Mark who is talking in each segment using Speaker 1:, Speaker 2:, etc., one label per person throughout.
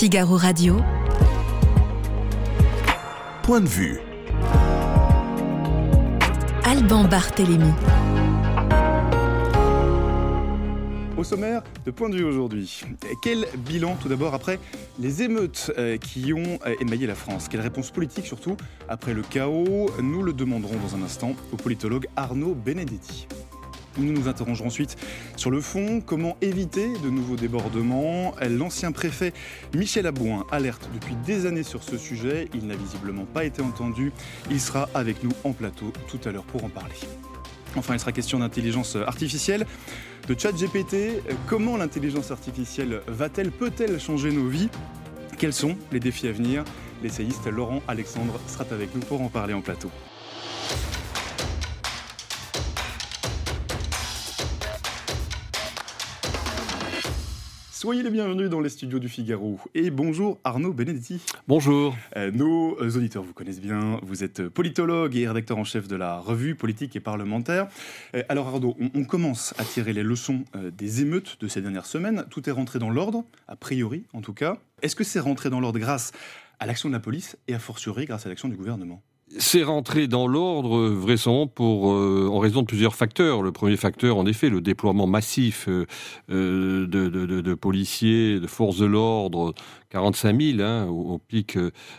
Speaker 1: Figaro Radio.
Speaker 2: Point de vue.
Speaker 1: Alban Barthélémy.
Speaker 3: Au sommaire de point de vue aujourd'hui, quel bilan tout d'abord après les émeutes euh, qui ont euh, émaillé la France? Quelle réponse politique surtout après le chaos? Nous le demanderons dans un instant au politologue Arnaud Benedetti. Nous nous interrogerons ensuite sur le fond, comment éviter de nouveaux débordements? L'ancien préfet Michel Abouin alerte depuis des années sur ce sujet. Il n'a visiblement pas été entendu. Il sera avec nous en plateau tout à l'heure pour en parler. Enfin, il sera question d'intelligence artificielle, de chat GPT. Comment l'intelligence artificielle va-t-elle, peut-elle changer nos vies? Quels sont les défis à venir? L'essayiste Laurent Alexandre sera avec nous pour en parler en plateau. Soyez les bienvenus dans les studios du Figaro. Et bonjour Arnaud Benedetti.
Speaker 4: Bonjour.
Speaker 3: Euh, nos auditeurs vous connaissent bien. Vous êtes politologue et rédacteur en chef de la revue politique et parlementaire. Euh, alors Arnaud, on, commence à tirer les leçons euh, des émeutes de ces dernières semaines. Tout est rentré dans l'ordre, a priori en tout cas. Est-ce que c'est rentré dans l'ordre grâce à l'action de la police et a fortiori grâce à l'action du gouvernement?
Speaker 4: C'est rentré dans l'ordre vraisemblablement pour euh, en raison de plusieurs facteurs. Le premier facteur, en effet, le déploiement massif euh, euh, de, policiers, de forces de l'ordre, 45 000 hein, au, pic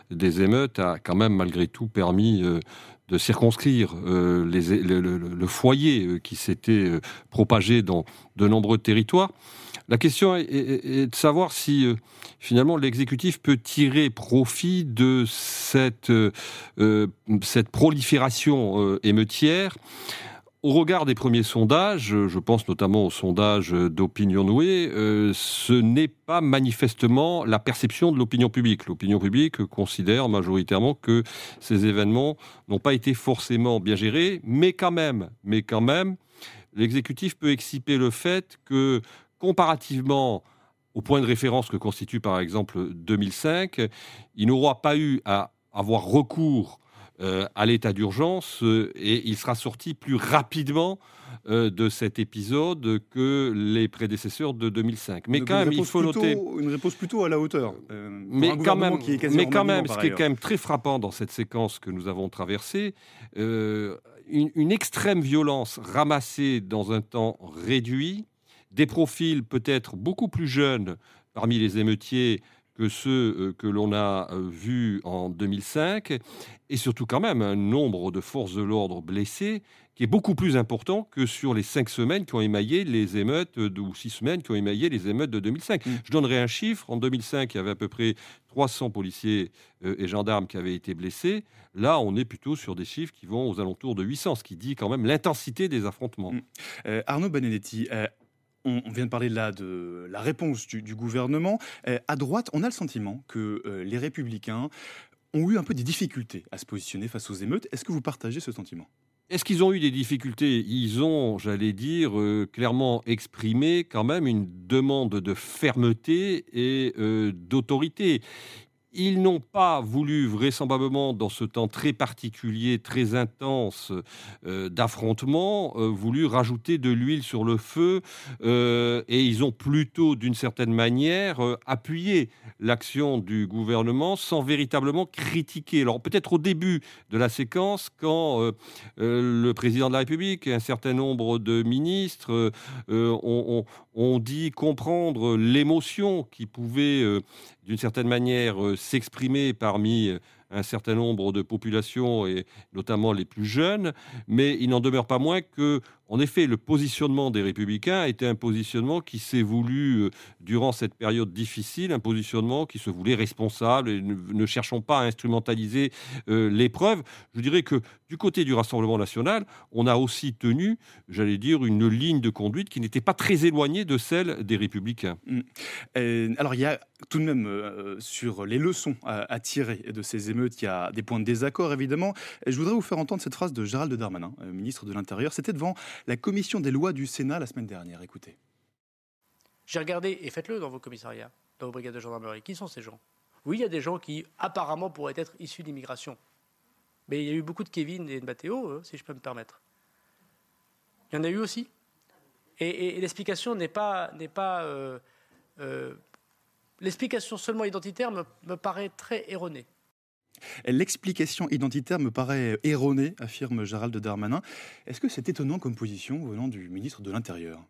Speaker 4: des émeutes, a quand même malgré tout permis de circonscrire le, foyer qui s'était propagé dans de nombreux territoires. La question est, de savoir si euh, finalement l'exécutif peut tirer profit de cette, euh, euh, cette prolifération émeutière. Au regard des premiers sondages, je pense notamment au sondage d'Opinion Nouée, ce n'est pas manifestement la perception de l'opinion publique. L'opinion publique considère majoritairement que ces événements n'ont pas été forcément bien gérés, mais quand même, mais quand même, l'exécutif peut exciper le fait que comparativement au point de référence que constitue par exemple 2005, il n'aura pas eu à avoir recours euh, à l'état d'urgence euh, et il sera sorti plus rapidement euh, de cet épisode que les prédécesseurs de 2005.
Speaker 3: Mais quand même, il faut noter une réponse plutôt à la hauteur.
Speaker 4: mais quand même, mais quand même, ce qui est quand même très frappant dans cette séquence que nous avons traversée, une, une extrême violence ramassée dans un temps réduit des profils peut-être beaucoup plus jeunes parmi les émeutiers que ceux euh, que l'on a euh, vus en 2005, et surtout quand même un nombre de forces de l'ordre blessées qui est beaucoup plus important que sur les cinq semaines qui ont émaillé les émeutes, ou six semaines qui ont émaillé les émeutes de 2005. Mm. Je donnerai un chiffre. En 2005, il y avait à peu près 300 policiers euh, et gendarmes qui avaient été blessés. Là, on est plutôt sur des chiffres qui vont aux alentours de 800, ce qui dit quand même l'intensité des affrontements.
Speaker 3: Mm. Arnaud Benedetti, on, vient de parler là de la réponse du, gouvernement. Euh, à droite, on a le sentiment que euh, les républicains ont eu un peu des difficultés à se positionner face aux émeutes. Est-ce que vous partagez ce sentiment?
Speaker 4: Est-ce qu'ils ont eu des difficultés? Ils ont, j'allais dire, euh, clairement exprimé quand même une demande de fermeté et d'autorité. Ils n'ont pas voulu vraisemblablement, dans ce temps très particulier, très intense euh, d'affrontement, euh, voulu rajouter de l'huile sur le feu euh, et ils ont plutôt, d'une certaine manière, appuyé l'action du gouvernement sans véritablement critiquer. Alors peut-être au début de la séquence, quand le président de la République et un certain nombre de ministres ont, ont, dit comprendre l'émotion qui pouvait, d'une certaine manière, s'exprimer parmi euh, un certain nombre de populations, et notamment les plus jeunes, mais il n'en demeure pas moins que en effet, le positionnement des républicains était un positionnement qui s'est voulu, euh, durant cette période difficile, un positionnement qui se voulait responsable et ne, cherchons pas à instrumentaliser euh, l'épreuve. Je dirais que du côté du Rassemblement national, on a aussi tenu, j'allais dire, une ligne de conduite qui n'était pas très éloignée de celle des républicains.
Speaker 3: Mmh. alors il y a tout de même euh, sur les leçons à, tirer de ces émeutes, il y a des points de désaccord évidemment. je voudrais vous faire entendre cette phrase de Gérald Darmanin, ministre de l'Intérieur. C'était devant la commission des lois du Sénat la semaine dernière. Écoutez.
Speaker 5: J'ai regardé, et faites-le dans vos commissariats, dans vos brigades de gendarmerie. Qui sont ces gens? Oui, il y a des gens qui apparemment pourraient être issus d'immigration. Mais il y a eu beaucoup de Kevin et de Mathéo, euh, si je peux me permettre. Il y en a eu aussi. Et, l'explication n'est pas, n'est pas euh, euh, l'explication seulement identitaire me, paraît très erronée.
Speaker 3: L'explication identitaire me paraît erronée, affirme Gérald Darmanin. Est-ce que c'est étonnant comme position venant du ministre de l'Intérieur?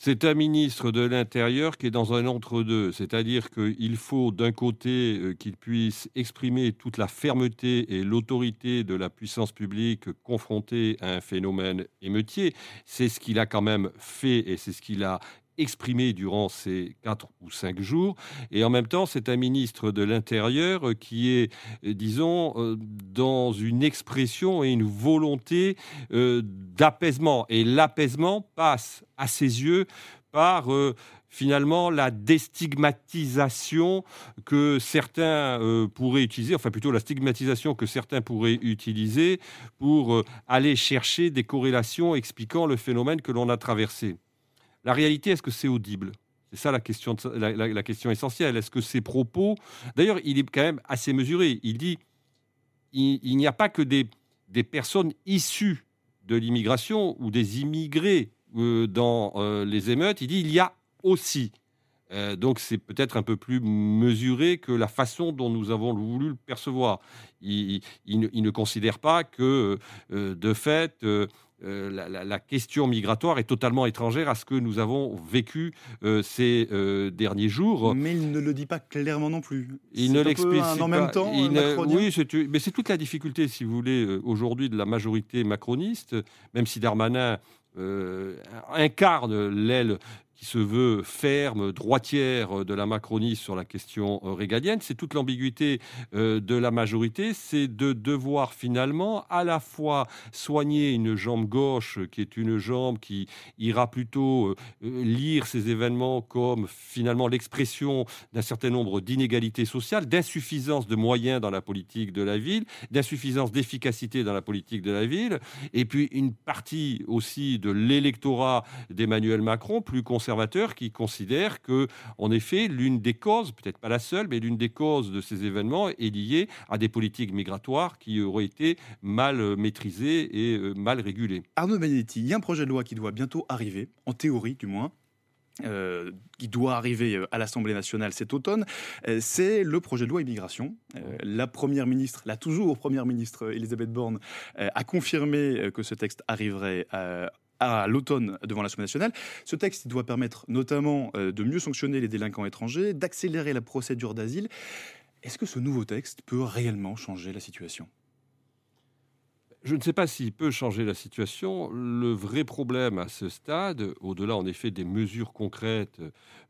Speaker 4: C'est un ministre de l'Intérieur qui est dans un entre-deux, c'est-à-dire qu'il faut d'un côté euh, qu'il puisse exprimer toute la fermeté et l'autorité de la puissance publique confrontée à un phénomène émeutier. C'est ce qu'il a quand même fait et c'est ce qu'il a exprimé durant ces quatre ou cinq jours. Et en même temps, c'est un ministre de l'Intérieur qui est, euh, disons, euh, dans une expression et une volonté euh, d'apaisement. Et l'apaisement passe à ses yeux par finalement la déstigmatisation que certains pourraient utiliser, enfin plutôt la stigmatisation que certains pourraient utiliser pour aller chercher des corrélations expliquant le phénomène que l'on a traversé. La réalité, est-ce que c'est audible? C'est ça la question, la, question essentielle. Est-ce que ces propos. D'ailleurs, il est quand même assez mesuré. Il dit il, n'y a pas que des, personnes issues de l'immigration ou des immigrés euh, dans euh, les émeutes. Il dit il y a aussi. Euh, donc c'est peut-être un peu plus mesuré que la façon dont nous avons voulu le percevoir. Il, ne, considère pas que, de fait, euh, la, question migratoire est totalement étrangère à ce que nous avons vécu euh, ces euh, derniers jours.
Speaker 3: Mais il ne le dit pas clairement non plus.
Speaker 4: Il ne l'explicite
Speaker 3: pas. En même temps,
Speaker 4: oui, mais c'est toute la difficulté, si vous voulez, aujourd'hui de la majorité macroniste, même si Darmanin incarne l'aile qui se veut ferme, droitière de la Macronie sur la question euh, régalienne. C'est toute l'ambiguïté euh, de la majorité, c'est de devoir finalement à la fois soigner une jambe gauche qui est une jambe qui ira plutôt euh, lire ces événements comme finalement l'expression d'un certain nombre d'inégalités sociales, d'insuffisance de moyens dans la politique de la ville, d'insuffisance d'efficacité dans la politique de la ville, et puis une partie aussi de l'électorat d'Emmanuel Macron, plus conservateur conservateurs qui considèrent que, en effet, l'une des causes, peut-être pas la seule, mais l'une des causes de ces événements est liée à des politiques migratoires qui auraient été mal maîtrisées et euh, mal régulées.
Speaker 3: Arnaud Benedetti, il y a un projet de loi qui doit bientôt arriver, en théorie du moins, euh, qui doit arriver euh, à l'Assemblée nationale cet automne, c'est le projet de loi immigration. la première ministre, la toujours première ministre Elisabeth Borne, a confirmé que ce texte arriverait à l'automne devant l'Assemblée nationale. Ce texte doit permettre notamment euh, de mieux sanctionner les délinquants étrangers, d'accélérer la procédure d'asile. Est-ce que ce nouveau texte peut réellement changer la situation?
Speaker 4: Je ne sais pas s'il peut changer la situation. Le vrai problème à ce stade, au-delà en effet des mesures concrètes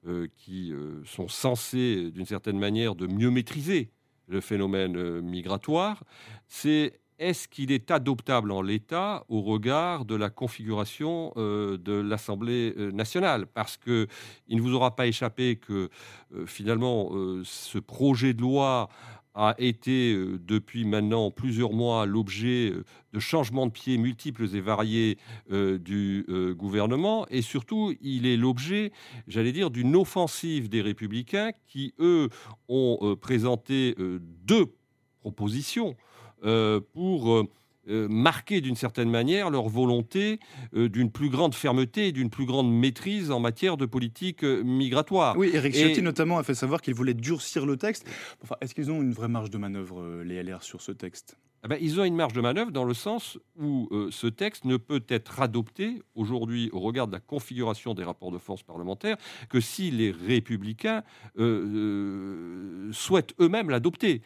Speaker 4: euh, qui euh, sont censées, d'une certaine manière, de mieux maîtriser le phénomène migratoire, c'est est-ce qu'il est adoptable en l'état au regard de la configuration euh, de l'Assemblée euh, nationale? Parce qu'il ne vous aura pas échappé que euh, finalement ce projet de loi a été depuis maintenant plusieurs mois l'objet de changements de pied multiples et variés du gouvernement. Et surtout il est l'objet, j'allais dire, d'une offensive des républicains qui, eux, ont présenté deux propositions pour euh, euh, marquer d'une certaine manière leur volonté d'une plus grande fermeté et d'une plus grande maîtrise en matière de politique migratoire.
Speaker 3: Oui, Eric Ciotti notamment a fait savoir qu'il voulait durcir le texte. Enfin, Est-ce qu'ils ont une vraie marge de manœuvre, les LR, sur ce texte?
Speaker 4: Eh ben, ils ont une marge de manœuvre dans le sens où euh, ce texte ne peut être adopté aujourd'hui au regard de la configuration des rapports de force parlementaires que si les républicains euh, euh, souhaitent eux-mêmes l'adopter.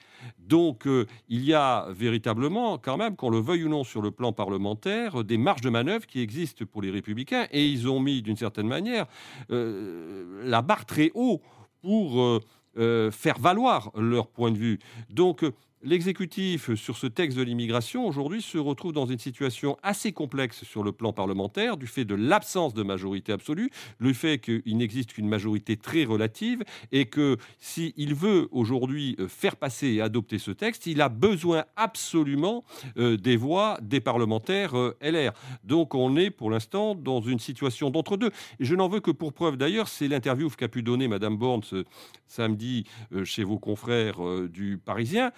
Speaker 4: Donc il y a véritablement quand même, qu'on le veuille ou non sur le plan parlementaire, des marges de manœuvre qui existent pour les républicains et ils ont mis d'une certaine manière la barre très haut pour faire valoir leur point de vue. Donc L'exécutif, sur ce texte de l'immigration, aujourd'hui, se retrouve dans une situation assez complexe sur le plan parlementaire, du fait de l'absence de majorité absolue, le fait qu'il n'existe qu'une majorité très relative, et que s'il veut aujourd'hui euh, faire passer et adopter ce texte, il a besoin absolument euh, des voix des parlementaires euh, LR. Donc on est pour l'instant dans une situation d'entre-deux. Je n'en veux que pour preuve d'ailleurs, c'est l'interview qu'a pu donner Madame Borne ce samedi chez vos confrères du Parisien,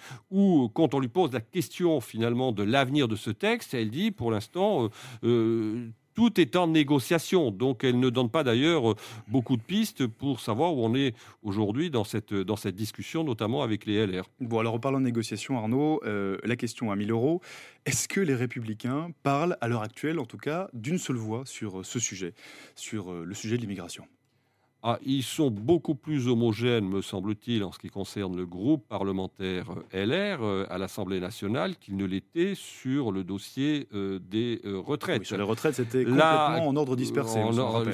Speaker 4: quand on lui pose la question finalement de l'avenir de ce texte, elle dit pour l'instant, euh, euh, tout est en négociation. Donc elle ne donne pas d'ailleurs beaucoup de pistes pour savoir où on est aujourd'hui dans cette, discussion, notamment avec les LR.
Speaker 3: Bon, alors en parlant de négociation, Arnaud, euh, la question à 1000 euros, est-ce que les républicains parlent, à l'heure actuelle en tout cas, d'une seule voix sur euh, ce sujet, sur euh, le sujet de l'immigration?
Speaker 4: Ah, ils sont beaucoup plus homogènes, me semble-t-il, en ce qui concerne le groupe parlementaire euh, LR euh, à l'Assemblée nationale qu'ils ne l'étaient sur le dossier euh, des retraites.
Speaker 3: sur les retraites, c'était complètement en ordre dispersé.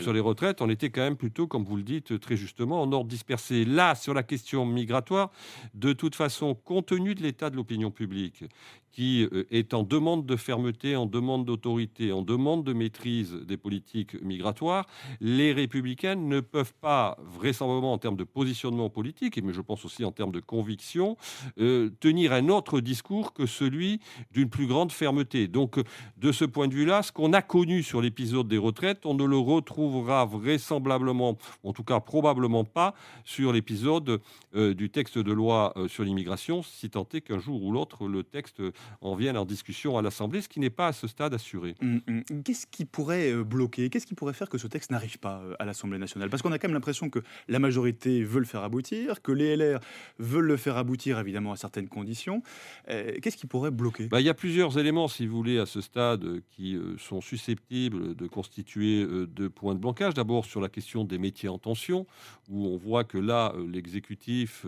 Speaker 4: sur les retraites, on était quand même plutôt, comme vous le dites très justement, en ordre dispersé. Là, sur la question migratoire, de toute façon, compte tenu de l'état de l'opinion publique, qui est en demande de fermeté, en demande d'autorité, en demande de maîtrise des politiques migratoires, les républicains ne peuvent pas, vraisemblablement en termes de positionnement politique, mais je pense aussi en termes de conviction, euh, tenir un autre discours que celui d'une plus grande fermeté. Donc, de ce point de vue-là, ce qu'on a connu sur l'épisode des retraites, on ne le retrouvera vraisemblablement, en tout cas probablement pas, sur l'épisode euh, du texte de loi euh, sur l'immigration, si tant est qu'un jour ou l'autre, le texte en vienne en discussion à l'Assemblée, ce qui n'est pas à ce stade assuré.
Speaker 3: Hum, hum. Qu'est-ce qui pourrait bloquer? Qu'est-ce qui pourrait faire que ce texte n'arrive pas à l'Assemblée nationale? Parce qu'on a quand l'impression que la majorité veut le faire aboutir, que les LR veulent le faire aboutir évidemment à certaines conditions. Euh, qu'est-ce qui pourrait bloquer?
Speaker 4: Bah, Il y a plusieurs éléments, si vous voulez, à ce stade euh, qui euh, sont susceptibles de constituer deux points de blocage. D'abord sur la question des métiers en tension, où on voit que là, l'exécutif,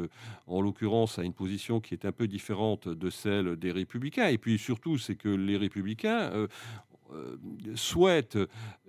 Speaker 4: en l'occurrence, a une position qui est un peu différente de celle des républicains. Et puis surtout, c'est que les républicains souhaite,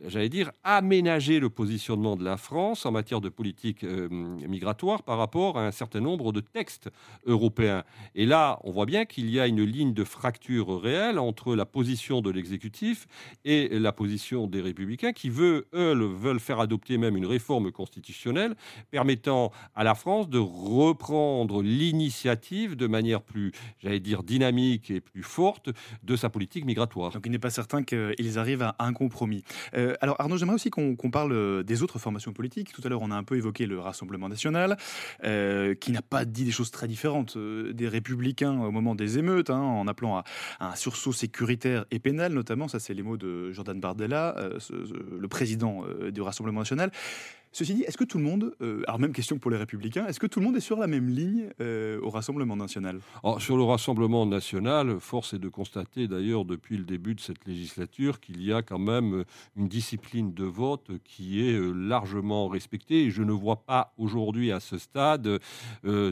Speaker 4: j'allais dire, aménager le positionnement de la France en matière de politique euh, migratoire par rapport à un certain nombre de textes européens. Et là, on voit bien qu'il y a une ligne de fracture réelle entre la position de l'exécutif et la position des républicains qui, veut, eux, veulent faire adopter même une réforme constitutionnelle permettant à la France de reprendre l'initiative de manière plus, j'allais dire, dynamique et plus forte de sa politique migratoire.
Speaker 3: Donc il n'est pas certain que ils arrivent à un compromis. Euh, alors Arnaud, j'aimerais aussi qu'on parle euh, des autres formations politiques. Tout à l'heure, on a un peu évoqué le Rassemblement national, euh, qui n'a pas dit des choses très différentes des républicains au moment des émeutes, hein, en appelant à, un sursaut sécuritaire et pénal, notamment. Ça, c'est les mots de Jordan Bardella, le président du Rassemblement national. Ceci dit, est-ce que tout le monde, euh, alors même question pour les Républicains, est-ce que tout le monde est sur la même ligne euh, au Rassemblement national?
Speaker 4: Sur le Rassemblement national, force est de constater d'ailleurs depuis le début de cette législature qu'il y a quand même une discipline de vote qui est euh, largement respectée. Et je ne vois pas aujourd'hui à ce stade,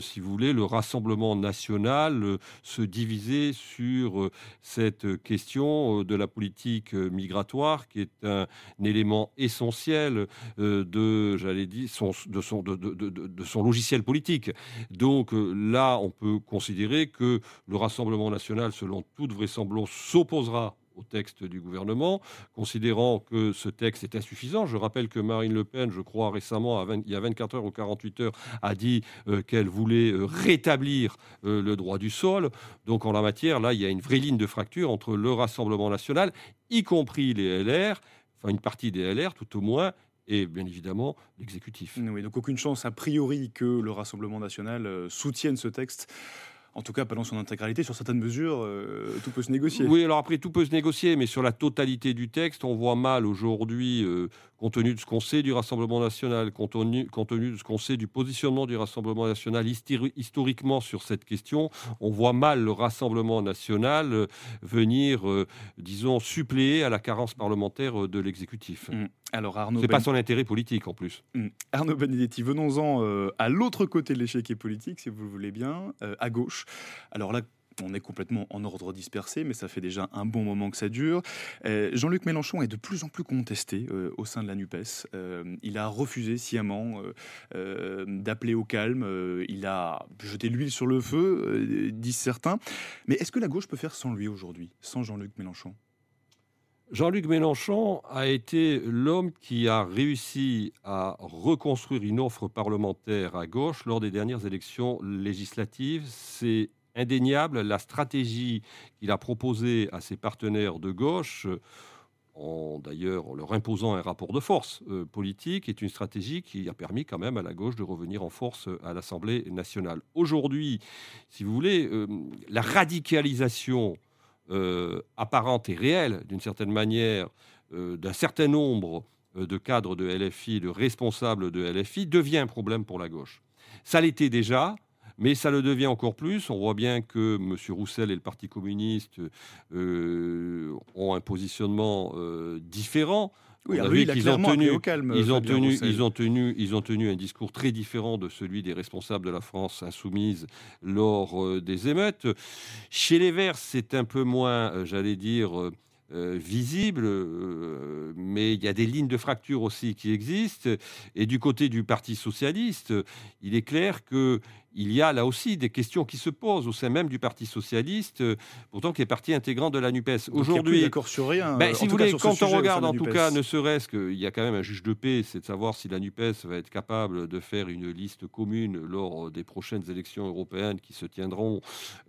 Speaker 4: si vous voulez, le Rassemblement national se diviser sur cette question de la politique migratoire qui est un élément essentiel de j'allais dire, de, son logiciel politique. Donc euh, là, on peut considérer que le Rassemblement national, selon toute vraisemblance, s'opposera au texte du gouvernement, considérant que ce texte est insuffisant. Je rappelle que Marine Le Pen, je crois récemment, il y a 24 heures ou 48 heures, a dit euh, qu'elle voulait euh, rétablir le droit du sol. Donc en la matière, là, il y a une vraie ligne de fracture entre le Rassemblement national, y compris les LR, enfin une partie des LR tout au moins, et bien évidemment l'exécutif.
Speaker 3: Oui, donc aucune chance a priori que le Rassemblement national euh, soutienne ce texte en tout cas pas dans son intégralité, sur certaines mesures, euh, tout peut se négocier.
Speaker 4: Oui, alors après, tout peut se négocier, mais sur la totalité du texte, on voit mal aujourd'hui euh, compte tenu de ce qu'on sait du Rassemblement national, compte tenu, compte tenu de ce qu'on sait du positionnement du Rassemblement national historiquement sur cette question, on voit mal le Rassemblement national euh, venir, euh, disons, suppléer à la carence parlementaire euh, de l'exécutif.
Speaker 3: Mmh. Alors Arnaud,
Speaker 4: c'est pas ben- son intérêt politique en plus.
Speaker 3: Mmh. Arnaud Benedetti, venons-en à l'autre côté de l'échec politique, si vous le voulez bien, à gauche. Alors là, on est complètement en ordre dispersé, mais ça fait déjà un bon moment que ça dure. Euh, Jean-Luc Mélenchon est de plus en plus contesté euh, au sein de la NUPES. Euh, il a refusé sciemment d'appeler au calme. il a jeté l'huile sur le feu, disent certains. Mais est-ce que la gauche peut faire sans lui aujourd'hui, sans Jean-Luc Mélenchon?
Speaker 4: Jean-Luc Mélenchon a été l'homme qui a réussi à reconstruire une offre parlementaire à gauche lors des dernières élections législatives. C'est indéniable la stratégie qu'il a proposée à ses partenaires de gauche, en d'ailleurs leur imposant un rapport de force euh, politique, est une stratégie qui a permis quand même à la gauche de revenir en force à l'Assemblée nationale. Aujourd'hui, si vous voulez, euh, la radicalisation euh, apparente et réelle, d'une certaine manière, d'un certain nombre de cadres de LFI, de responsables de LFI, devient un problème pour la gauche. Ça l'était déjà, mais ça le devient encore plus. On voit bien que M. Roussel et le Parti communiste euh, ont un positionnement euh, différent.
Speaker 3: Oui, lui, il ont tenu, au calme,
Speaker 4: ils ont tenu, ils ont tenu, ils ont tenu un discours très différent de celui des responsables de la France insoumise lors euh, des émeutes. Chez les Verts, c'est un peu moins, j'allais dire. Visible, mais il y a des lignes de fracture aussi qui existent. Et du côté du Parti socialiste, il est clair que il y a là aussi des questions qui se posent au sein même du Parti socialiste, euh, pourtant qui est partie intégrante de la NUPES.
Speaker 3: Aujourd'hui, d'accord sur rien.
Speaker 4: Ben, si vous voulez, quand on regarde en tout cas, ne serait-ce qu'il y a quand même un juge de paix, c'est de savoir si la NUPES va être capable de faire une liste commune lors des prochaines élections européennes qui se tiendront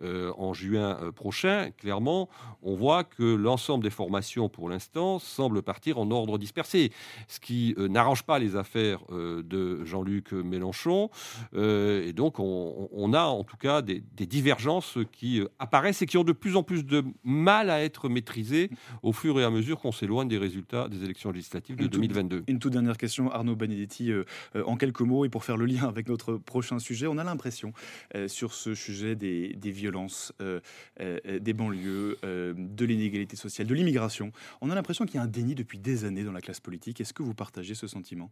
Speaker 4: euh, en juin euh, prochain. Clairement, on voit que l'ensemble des formations, pour l'instant, semble partir en ordre dispersé, ce qui n'arrange pas les affaires de Jean-Luc Mélenchon. et donc, on on, a en tout cas des, divergences qui euh, apparaissent et qui ont de plus en plus de mal à être maîtrisées au fur et à mesure qu'on s'éloigne des résultats des élections législatives de 2022.
Speaker 3: une toute dernière question, Arnaud Benedetti, euh, euh, en quelques mots, et pour faire le lien avec notre prochain sujet, on a l'impression sur ce sujet des, violences, des banlieues, de l'inégalité sociale, de l'immigration, on a l'impression qu'il y a un déni depuis des années dans la classe politique. Est-ce que vous partagez ce sentiment?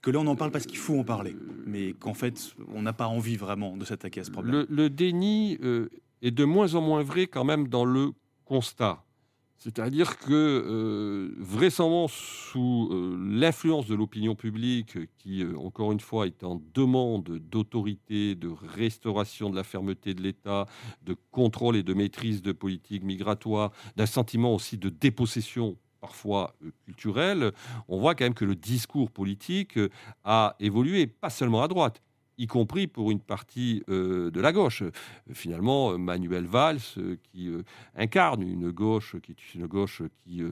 Speaker 3: Que là on en parle parce qu'il faut en parler, mais qu'en fait on n'a pas envie vraiment de s'attaquer à ce problème.
Speaker 4: Le, déni euh, est de moins en moins vrai quand même dans le constat. C'est-à-dire que, euh, vraisemblablement sous euh, l'influence de l'opinion publique, qui, encore une fois, est en demande d'autorité, de restauration de la fermeté de l'État, de contrôle et de maîtrise de politique migratoire, d'un sentiment aussi de dépossession parfois euh, culturel, on voit quand même que le discours politique euh, a évolué, pas seulement à droite, y compris pour une partie euh, de la gauche. Finalement, Manuel Valls, qui incarne une gauche qui est une gauche qui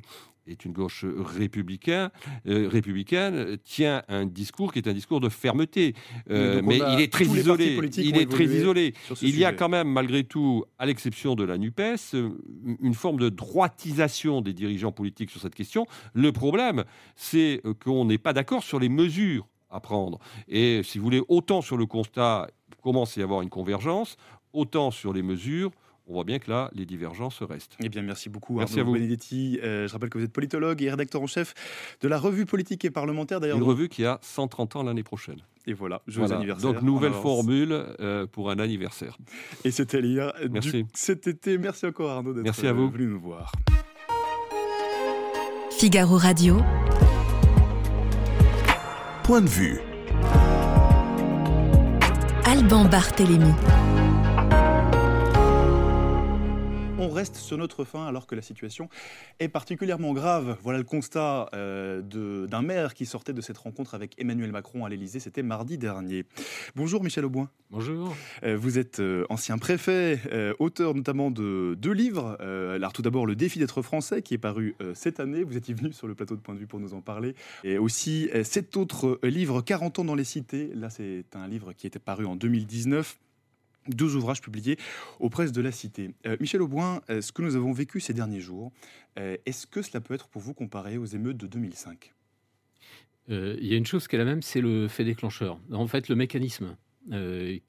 Speaker 4: est une gauche républicaine, euh, républicaine, tient un discours qui est un discours de fermeté. Euh, mais il est très isolé. Il est très isolé. Il y a quand même, malgré tout, à l'exception de la NUPES, une forme de droitisation des dirigeants politiques sur cette question. Le problème, c'est qu'on n'est pas d'accord sur les mesures à prendre. Et si vous voulez, autant sur le constat, il commence à y avoir une convergence, autant sur les mesures, on voit bien que là, les divergences restent.
Speaker 3: Eh bien, merci beaucoup, merci Arnaud à vous. Benedetti. Euh, je rappelle que vous êtes politologue et rédacteur en chef de la revue politique et parlementaire.
Speaker 4: Une revue qui a 130 ans l'année prochaine.
Speaker 3: Et voilà, joyeux anniversaire.
Speaker 4: Donc, nouvelle formule euh, pour un anniversaire.
Speaker 3: Et c'était lire
Speaker 4: merci.
Speaker 3: cet été. Merci encore, Arnaud, d'être
Speaker 4: merci à vous.
Speaker 3: venu nous voir.
Speaker 1: Figaro Radio.
Speaker 2: Point de vue.
Speaker 1: Alban Barthélémy.
Speaker 3: On reste sur notre fin alors que la situation est particulièrement grave. Voilà le constat euh, d'un maire qui sortait de cette rencontre avec Emmanuel Macron à l'Elysée. C'était mardi dernier. Bonjour Michel Auboin.
Speaker 6: Bonjour.
Speaker 3: Euh, vous êtes euh, ancien préfet, auteur notamment de deux livres. alors tout d'abord Le défi d'être français qui est paru cette année. Vous étiez venu sur le plateau de Point de vue pour nous en parler. Et aussi cet autre livre 40 ans dans les cités. Là c'est un livre qui était paru en 2019 deux ouvrages publiés aux presses de la Cité. Euh, Michel Auboin, euh, ce que nous avons vécu ces derniers jours, euh, est-ce que cela peut être pour vous comparé aux émeutes de 2005
Speaker 6: Il y a une chose qui est la même, c'est le fait déclencheur. En fait, le mécanisme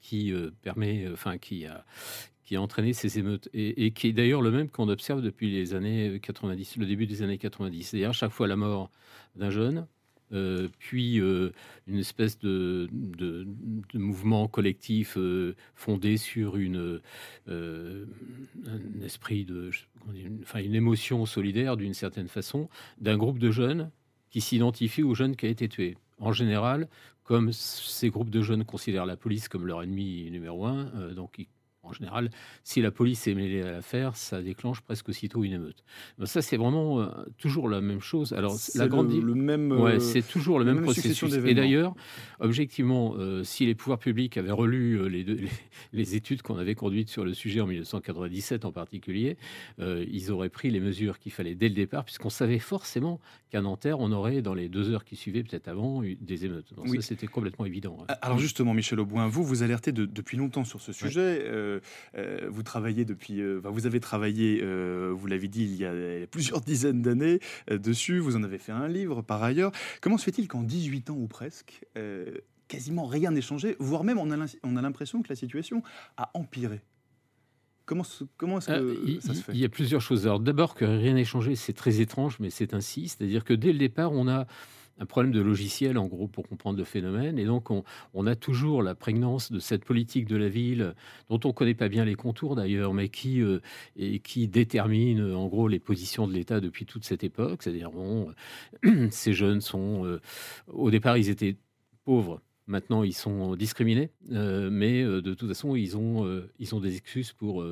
Speaker 6: qui permet, enfin, qui a, qui a entraîné ces émeutes et, qui est d'ailleurs le même qu'on observe depuis les années 90, le début des années 90. C'est-à-dire chaque fois la mort d'un jeune, euh, puis euh, une espèce de, mouvement collectif euh, fondé sur une, un esprit de, enfin une émotion solidaire d'une certaine façon, d'un groupe de jeunes qui s'identifient au jeune qui a été tué. En général, comme ces groupes de jeunes considèrent la police comme leur ennemi numéro un, donc ils en général, si la police est mêlée à l'affaire, ça déclenche presque aussitôt une émeute. ça, c'est vraiment euh, toujours la même chose. Alors, la grande...
Speaker 3: le, même,
Speaker 6: ouais, c'est toujours le même, processus. Et d'ailleurs, objectivement, euh, si les pouvoirs publics avaient relu euh, les, les, études qu'on avait conduites sur le sujet en 1997 en particulier, ils auraient pris les mesures qu'il fallait dès le départ, puisqu'on savait forcément qu'à Nanterre, on aurait, dans les deux heures qui suivaient, peut-être avant, eu des émeutes. Donc ça, c'était complètement évident.
Speaker 3: Alors justement, Michel Auboin, vous, vous alertez depuis longtemps sur ce sujet. Vous travaillez depuis, vous avez travaillé, vous l'avez dit, il y a plusieurs dizaines d'années dessus. Vous en avez fait un livre par ailleurs. Comment se fait-il qu'en 18 ans ou presque, quasiment rien n'ait changé, voire même on a l'impression que la situation a empiré? Comment, comment est-ce que ça se fait?
Speaker 6: Il y a plusieurs choses. Alors d'abord que rien n'est changé, c'est très étrange, mais c'est ainsi. C'est-à-dire que dès le départ, on a un problème de logiciel, en gros, pour comprendre le phénomène. Et donc, on, a toujours la prégnance de cette politique de la ville, dont on ne connaît pas bien les contours d'ailleurs, mais qui, euh, et qui détermine, en gros, les positions de l'État depuis toute cette époque. C'est-à-dire, bon, ces jeunes sont... Euh, au départ, ils étaient pauvres Maintenant, ils sont discriminés, euh, mais euh, de toute façon, ils ont, euh, ils ont des excuses pour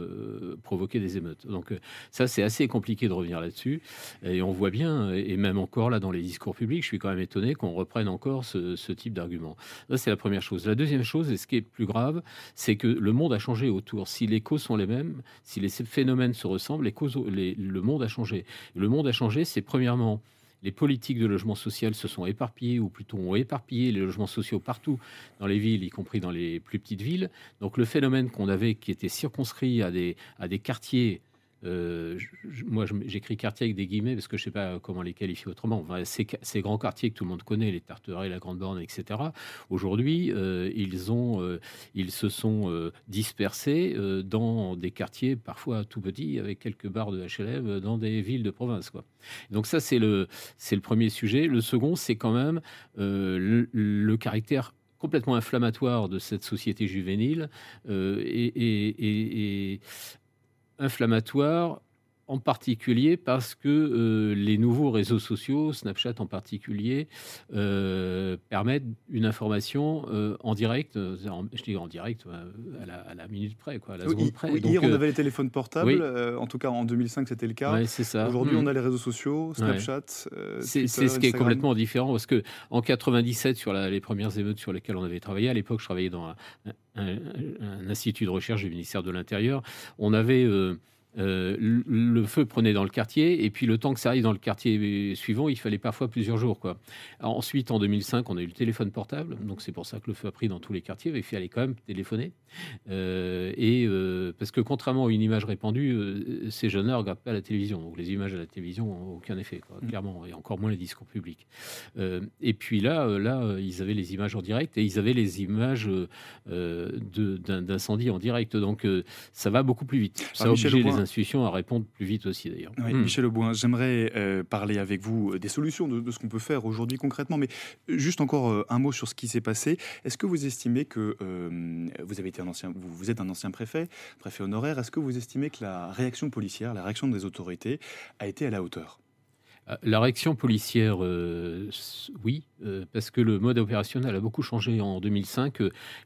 Speaker 6: provoquer des émeutes. Donc ça, c'est assez compliqué de revenir là-dessus. Et on voit bien, et même encore là dans les discours publics, je suis quand même étonné qu'on reprenne encore ce, type d'argument. Ça, c'est la première chose. La deuxième chose, et ce qui est plus grave, c'est que le monde a changé autour. Si les causes sont les mêmes, si les phénomènes se ressemblent, les causes, le monde a changé. Le monde a changé, c'est premièrement les politiques de logement social se sont éparpillées, ou plutôt ont éparpillé les logements sociaux partout dans les villes, y compris dans les plus petites villes. Donc le phénomène qu'on avait, qui était circonscrit à des, à des quartiers euh, moi, j'écris quartier avec des guillemets parce que je ne sais pas comment les qualifier autrement. ces, grands quartiers que tout le monde connaît, les Tarterets, la Grande Borne, etc. Aujourd'hui, euh, euh, ils se sont dispersés dans des quartiers parfois tout petits, avec quelques barres de HLM, dans des villes de province. Donc ça, c'est le, premier sujet. Le second, c'est quand même le, caractère complètement inflammatoire de cette société juvénile et, inflammatoire en particulier parce que euh, les nouveaux réseaux sociaux, Snapchat en particulier, euh, permettent une information euh, en direct, je dis en direct à la, minute près, quoi, à la seconde près.
Speaker 3: hier, on avait les téléphones portables, en tout cas en 2005 c'était le cas. Aujourd'hui, on hmm. a les réseaux sociaux, Snapchat.
Speaker 6: c'est ce qui est complètement différent parce que en 97, sur les premières émeutes sur lesquelles on avait travaillé, à l'époque, je travaillais dans un, un, institut de recherche du ministère de l'Intérieur, on avait euh, le feu prenait dans le quartier, et puis le temps que ça arrive dans le quartier suivant, il fallait parfois plusieurs jours. Quoi. ensuite, en 2005, on a eu le téléphone portable, donc c'est pour ça que le feu a pris dans tous les quartiers, il fallait quand même téléphoner. Euh, et euh, parce que contrairement à une image répandue, ces jeunes-là ne regardent pas la télévision, donc les images à la télévision n'ont aucun effet, mmh. clairement, et encore moins les discours publics. et puis là, là, ils avaient les images en direct, et ils avaient les images d'incendie en direct, donc ça va beaucoup plus vite. Ça a obligé les institutions à répondre plus vite aussi d'ailleurs.
Speaker 3: Hmm. Michel Auboin, j'aimerais euh, parler avec vous euh, des solutions, de, ce qu'on peut faire aujourd'hui concrètement, mais euh, juste encore un mot sur ce qui s'est passé. Est-ce que vous estimez que vous avez été un ancien, vous, vous êtes un ancien préfet, préfet honoraire, est-ce que vous estimez que la réaction policière, la réaction des autorités a été à la hauteur?
Speaker 6: La réaction policière, euh, oui, euh, parce que le mode opérationnel a beaucoup changé en 2005.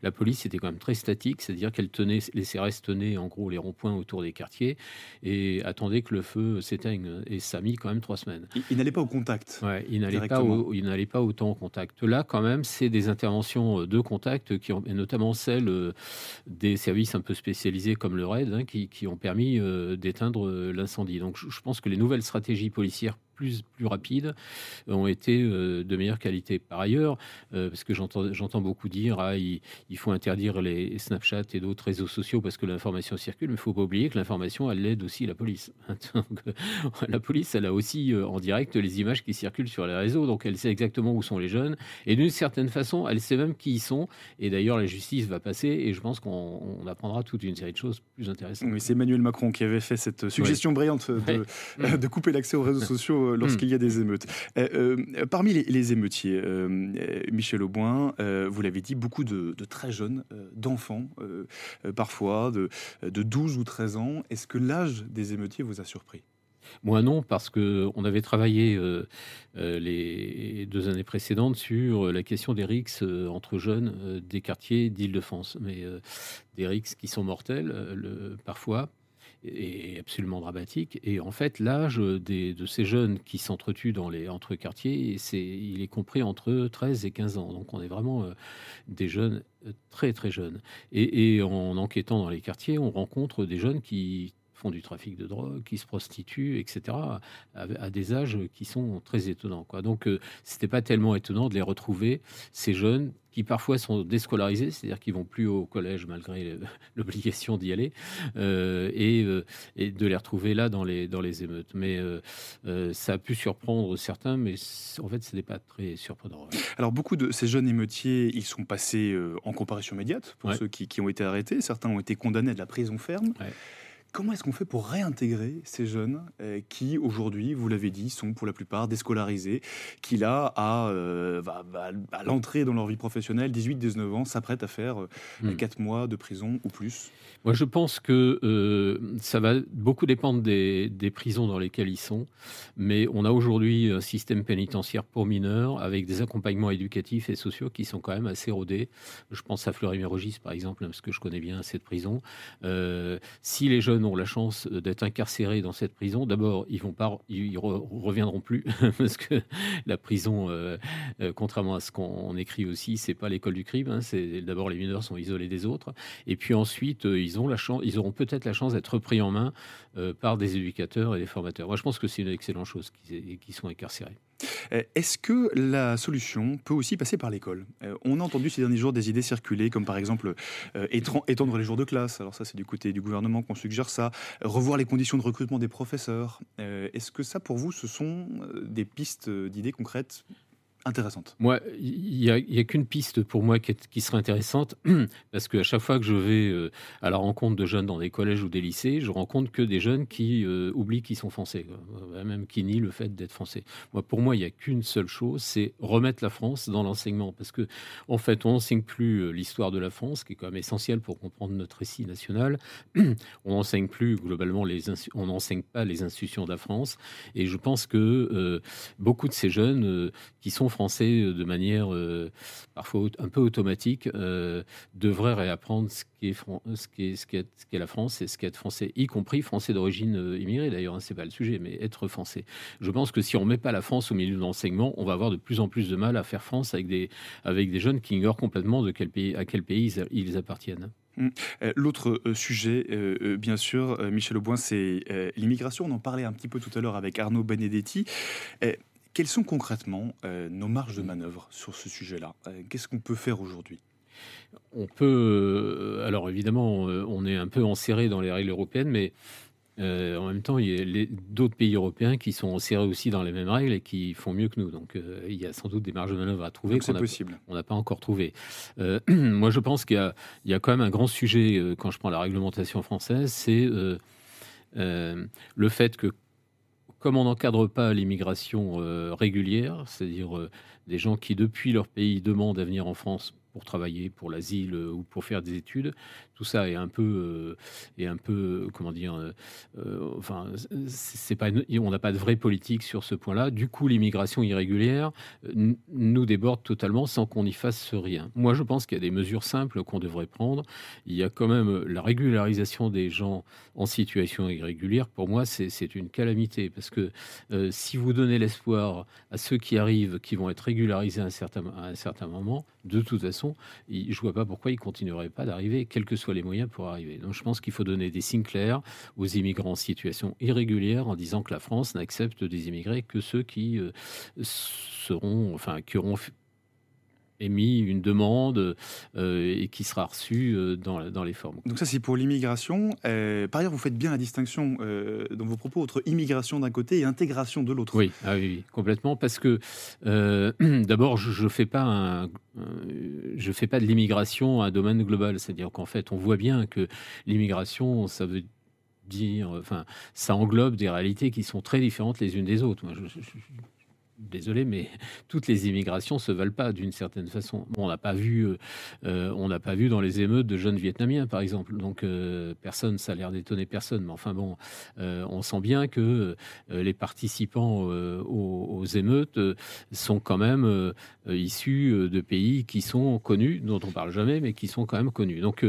Speaker 6: la police était quand même très statique, c'est-à-dire qu'elle tenait, les CRS tenaient en gros les ronds-points autour des quartiers et attendait que le feu s'éteigne. Et ça a mis quand même trois semaines.
Speaker 3: Il, n'allait pas au contact.
Speaker 6: Ouais, il n'allait pas, il n'allait pas autant au contact. Là, quand même, c'est des interventions de contact qui ont, et notamment celles des services un peu spécialisés comme le RAID, hein, qui, ont permis d'éteindre l'incendie. Donc, je pense que les nouvelles stratégies policières plus, plus rapides ont été euh, de meilleure qualité. Par ailleurs, euh, parce que j'entends beaucoup dire ah, il, faut interdire les Snapchat et d'autres réseaux sociaux parce que l'information circule, mais il ne faut pas oublier que l'information, elle aide aussi la police. Donc, la police, elle a aussi euh, en direct les images qui circulent sur les réseaux, donc elle sait exactement où sont les jeunes, et d'une certaine façon, elle sait même qui ils sont, et d'ailleurs la justice va passer, et je pense qu'on apprendra toute une série de choses plus intéressantes.
Speaker 3: Oui, c'est Emmanuel Macron qui avait fait cette suggestion brillante de, de couper l'accès aux réseaux sociaux euh, lorsqu'il y a des émeutes. Euh, euh, parmi les, émeutiers, Michel Auboin, vous l'avez dit, beaucoup de, très jeunes, d'enfants, parfois de, de 12 ou 13 ans. Est-ce que l'âge des émeutiers vous a surpris?
Speaker 6: Moi non, parce qu'on avait travaillé les deux années précédentes sur la question des rixes entre jeunes des quartiers d'Île-de-France, mais des rixes qui sont mortels parfois est absolument dramatique. Et en fait, l'âge de ces jeunes qui s'entretuent dans les entre quartiers, c'est, il est compris entre 13 et 15 ans. Donc on est vraiment euh, des jeunes euh, très très jeunes. Et, en enquêtant dans les quartiers, on rencontre des jeunes qui font du trafic de drogue, qui se prostituent, etc., à, des âges qui sont très étonnants. Quoi. Donc, ce c'était pas tellement étonnant de les retrouver, ces jeunes qui parfois sont déscolarisés, c'est-à-dire qu'ils vont plus au collège malgré l'obligation d'y aller, euh, et, euh, et, de les retrouver là dans les, dans les émeutes. Mais euh, ça a pu surprendre certains, mais en fait, ce n'est pas très surprenant.
Speaker 3: Alors, beaucoup de ces jeunes émeutiers, ils sont passés en comparution immédiate, pour ceux qui, qui, ont été arrêtés. Certains ont été condamnés à de la prison ferme. Comment est-ce qu'on fait pour réintégrer ces jeunes euh, qui, aujourd'hui, vous l'avez dit, sont pour la plupart déscolarisés, qui là, à, euh, à l'entrée dans leur vie professionnelle, 18-19 ans, s'apprêtent à faire 4 euh, hmm. mois de prison ou plus?
Speaker 6: Moi, je pense que ça va beaucoup dépendre des, des, prisons dans lesquelles ils sont. Mais on a aujourd'hui un système pénitentiaire pour mineurs avec des accompagnements éducatifs et sociaux qui sont quand même assez rodés. Je pense à Fleury-Mérogis, par exemple, parce que je connais bien cette prison. si les jeunes ont la chance d'être incarcérés dans cette prison, d'abord, ils vont pas, ils reviendront plus parce que la prison, euh, euh, contrairement à ce qu'on écrit aussi, c'est pas l'école du crime. Hein, c'est d'abord les mineurs sont isolés des autres, et puis ensuite euh, ils ont la chance, ils auront peut-être la chance d'être pris en main par des éducateurs et des formateurs. Moi, je pense que c'est une excellente chose qu'ils sont incarcérés.
Speaker 3: Est-ce que la solution peut aussi passer par l'école? On a entendu ces derniers jours des idées circuler, comme par exemple étendre les jours de classe. Alors ça, c'est du côté du gouvernement qu'on suggère ça, revoir les conditions de recrutement des professeurs. Euh, est-ce que ça, pour vous, ce sont euh, des pistes d'idées concrètes? Intéressante.
Speaker 6: Moi, il n'y a, qu'une piste pour moi qui, serait intéressante, parce qu'à chaque fois que je vais euh, à la rencontre de jeunes dans des collèges ou des lycées, je rencontre que des jeunes qui euh, oublient qu'ils sont français, euh, même qui nient le fait d'être français. Moi, pour moi, il n'y a qu'une seule chose, c'est remettre la France dans l'enseignement, parce que en fait, on n'enseigne plus l'histoire de la France, qui est quand même essentielle pour comprendre notre récit national. on n'enseigne plus globalement les, on n'enseigne pas les institutions de la France, et je pense que beaucoup de ces jeunes qui sont français euh, de manière euh, parfois un peu automatique euh, devrait réapprendre ce qui est, ce qui est, ce qui est, la France et ce qu'est être français, y compris français d'origine immigrée d'ailleurs, hein, c'est pas le sujet, mais être français. Je pense que si on met pas la France au milieu de l'enseignement, on va avoir de plus en plus de mal à faire France avec des, avec des jeunes qui ignorent complètement de quel pays, à quel pays ils, appartiennent.
Speaker 3: Mmh. L'autre sujet, bien sûr, Michel Auboin, c'est l'immigration. On en parlait un petit peu tout à l'heure avec Arnaud Benedetti. Quelles sont concrètement euh, nos marges de manœuvre sur ce sujet-là? Euh, Qu'est-ce qu'on peut faire aujourd'hui?
Speaker 6: On peut, euh, alors évidemment, on est un peu enserré dans les règles européennes, mais en même temps, il y a d'autres pays européens qui sont enserrés aussi dans les mêmes règles et qui font mieux que nous. Donc, il y a sans doute des marges de manœuvre à trouver.
Speaker 3: C'est possible.
Speaker 6: On n'a pas encore trouvé. moi, je pense qu'il y, y, a quand même un grand sujet quand je prends la réglementation française, c'est le fait que comme on n'encadre pas l'immigration euh, régulière, c'est-à-dire euh, des gens qui, depuis leur pays, demandent à venir en France pour travailler, pour l'asile euh, ou pour faire des études. Tout ça est un peu, est un peu, comment dire, enfin, c'est pas, on n'a pas de vraie politique sur ce point-là. Du coup, l'immigration irrégulière nous déborde totalement sans qu'on y fasse rien. Moi, je pense qu'il y a des mesures simples qu'on devrait prendre. Il y a quand même la régularisation des gens en situation irrégulière. Pour moi, c'est une calamité parce que si vous donnez l'espoir à ceux qui arrivent, qui vont être régularisés à un certain, un certain moment, de toute façon, je vois pas pourquoi ils continueraient pas d'arriver, quels que les moyens pour arriver. Donc je pense qu'il faut donner des signes clairs aux immigrants en situation irrégulière en disant que la France n'accepte des immigrés que ceux qui euh, seront, enfin, qui auront émis une demande euh, et qui sera reçue euh, dans, dans, les formes.
Speaker 3: Donc ça, c'est pour l'immigration. Euh, par ailleurs, vous faites bien la distinction dans vos propos entre immigration d'un côté et intégration de l'autre.
Speaker 6: Oui, ah oui, complètement, parce que d'abord, je ne fais pas un, je fais pas de l'immigration un domaine global, c'est-à-dire qu'en fait, on voit bien que l'immigration, ça veut dire, enfin, ça englobe des réalités qui sont très différentes les unes des autres. Moi, je, désolé, mais toutes les immigrations se veulent pas d'une certaine façon. on n'a pas vu, euh, euh, on n'a pas vu dans les émeutes de jeunes Vietnamiens, par exemple. Donc euh, personne, ça a l'air d'étonner personne. Mais enfin bon, on sent bien que les participants aux, émeutes sont quand même issus de pays qui sont connus, dont on parle jamais, mais qui sont quand même connus. Donc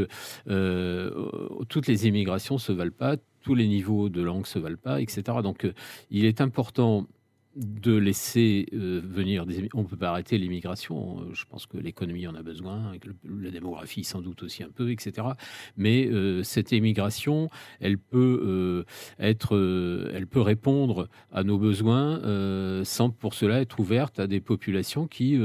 Speaker 6: toutes les immigrations se valent pas, tous les niveaux de langue se valent pas, etc. Donc il est important de laisser euh, venir des on peut pas arrêter l'immigration euh, je pense que l'économie en a besoin la démographie sans doute aussi un peu etc mais euh, cette immigration elle peut être elle peut répondre à nos besoins sans pour cela être ouverte à des populations qui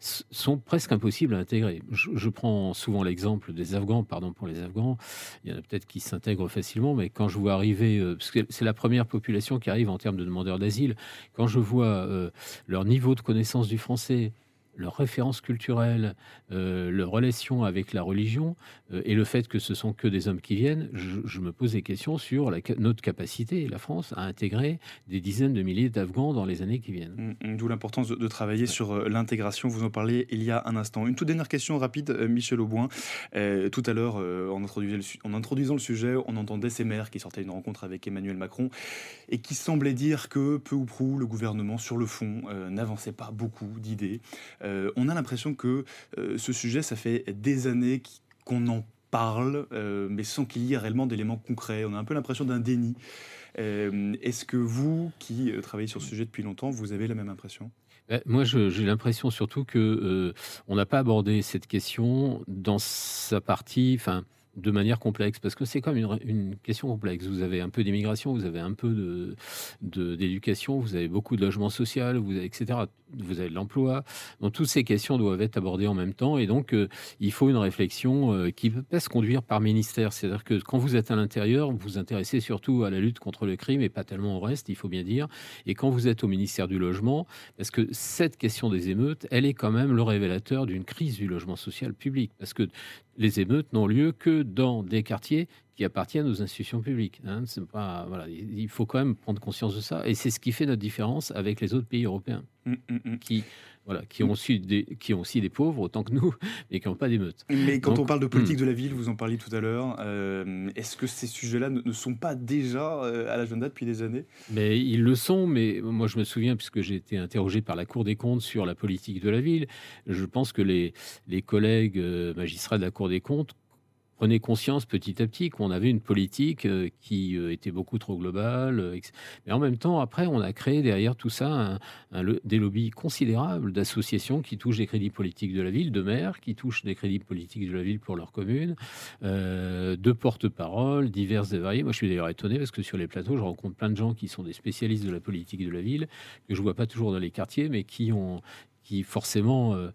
Speaker 6: sont presque impossibles à intégrer. Je, prends souvent l'exemple des afghans pardon pour les afghans il y en a peut-être qui s'intègrent facilement mais quand je vois arriver c'est la première population qui arrive en termes de demandeurs d'asile quand je vois euh, leur niveau de connaissance du français, leurs références culturelles, euh, leur relation avec la religion euh, et le fait que ce sont que des hommes qui viennent, je, me pose des questions sur la, notre capacité, la France, à intégrer des dizaines de milliers d'Afghans dans les années qui viennent.
Speaker 3: Mm, mm, d'où l'importance de, travailler sur euh, l'intégration. Vous en parliez il y a un instant. Une toute dernière question rapide, Michel Auboin. tout à l'heure, en, en, introduisant le sujet, on entendait ces maires qui sortaient d'une rencontre avec Emmanuel Macron et qui semblaient dire que peu ou prou le gouvernement, sur le fond, n'avançait pas beaucoup d'idées. Euh, on a l'impression que euh, ce sujet, ça fait des années qu'on en parle, euh, mais sans qu'il y ait réellement d'éléments concrets. On a un peu l'impression d'un déni. Est-ce que vous, qui travaillez sur ce sujet depuis longtemps, vous avez la même impression?
Speaker 6: Ben, moi, j'ai l'impression surtout que on n'a pas abordé cette question dans sa partie, enfin, de manière complexe, parce que c'est comme une, question complexe. Vous avez un peu d'immigration, vous avez un peu d'éducation, vous avez beaucoup de logement social, vous avez, etc. Vous avez de l'emploi. Donc toutes ces questions doivent être abordées en même temps, et donc euh, il faut une réflexion euh, qui peut se conduire par ministère. C'est-à-dire que quand vous êtes à l'intérieur, vous vous intéressez surtout à la lutte contre le crime et pas tellement au reste, il faut bien dire. Et quand vous êtes au ministère du logement, parce que cette question des émeutes, elle est quand même le révélateur d'une crise du logement social public, parce que les émeutes n'ont lieu que dans des quartiers qui appartiennent aux institutions publiques. Hein. Pas, voilà, il faut quand même prendre conscience de ça. Et c'est ce qui fait notre différence avec les autres pays européens, mmh, mmh, mmh. qui voilà, qui ont aussi des, qui ont aussi des pauvres autant que nous, mais qui n'ont pas d'émeutes.
Speaker 3: Mais quand on parle de politique de la ville, vous en parliez tout à l'heure, euh, est-ce que ces sujets-là ne, sont pas déjà euh, à l'agenda depuis des années?
Speaker 6: Mais ils le sont, mais moi je me souviens, puisque j'ai été interrogé par la Cour des comptes sur la politique de la ville, je pense que les, les collègues euh, magistrats de la Cour des comptes prenait conscience petit à petit qu'on avait une politique euh, qui euh, était beaucoup trop globale. Euh, mais en même temps, après, on a créé derrière tout ça des lobbies considérables d'associations qui touchent des crédits politiques de la ville, de maires qui touchent des crédits politiques de la ville pour leur commune, de porte-parole diverses et variées. Moi, je suis d'ailleurs étonné parce que sur les plateaux, je rencontre plein de gens qui sont des spécialistes de la politique de la ville, que je vois pas toujours dans les quartiers, mais qui ont qui forcément euh,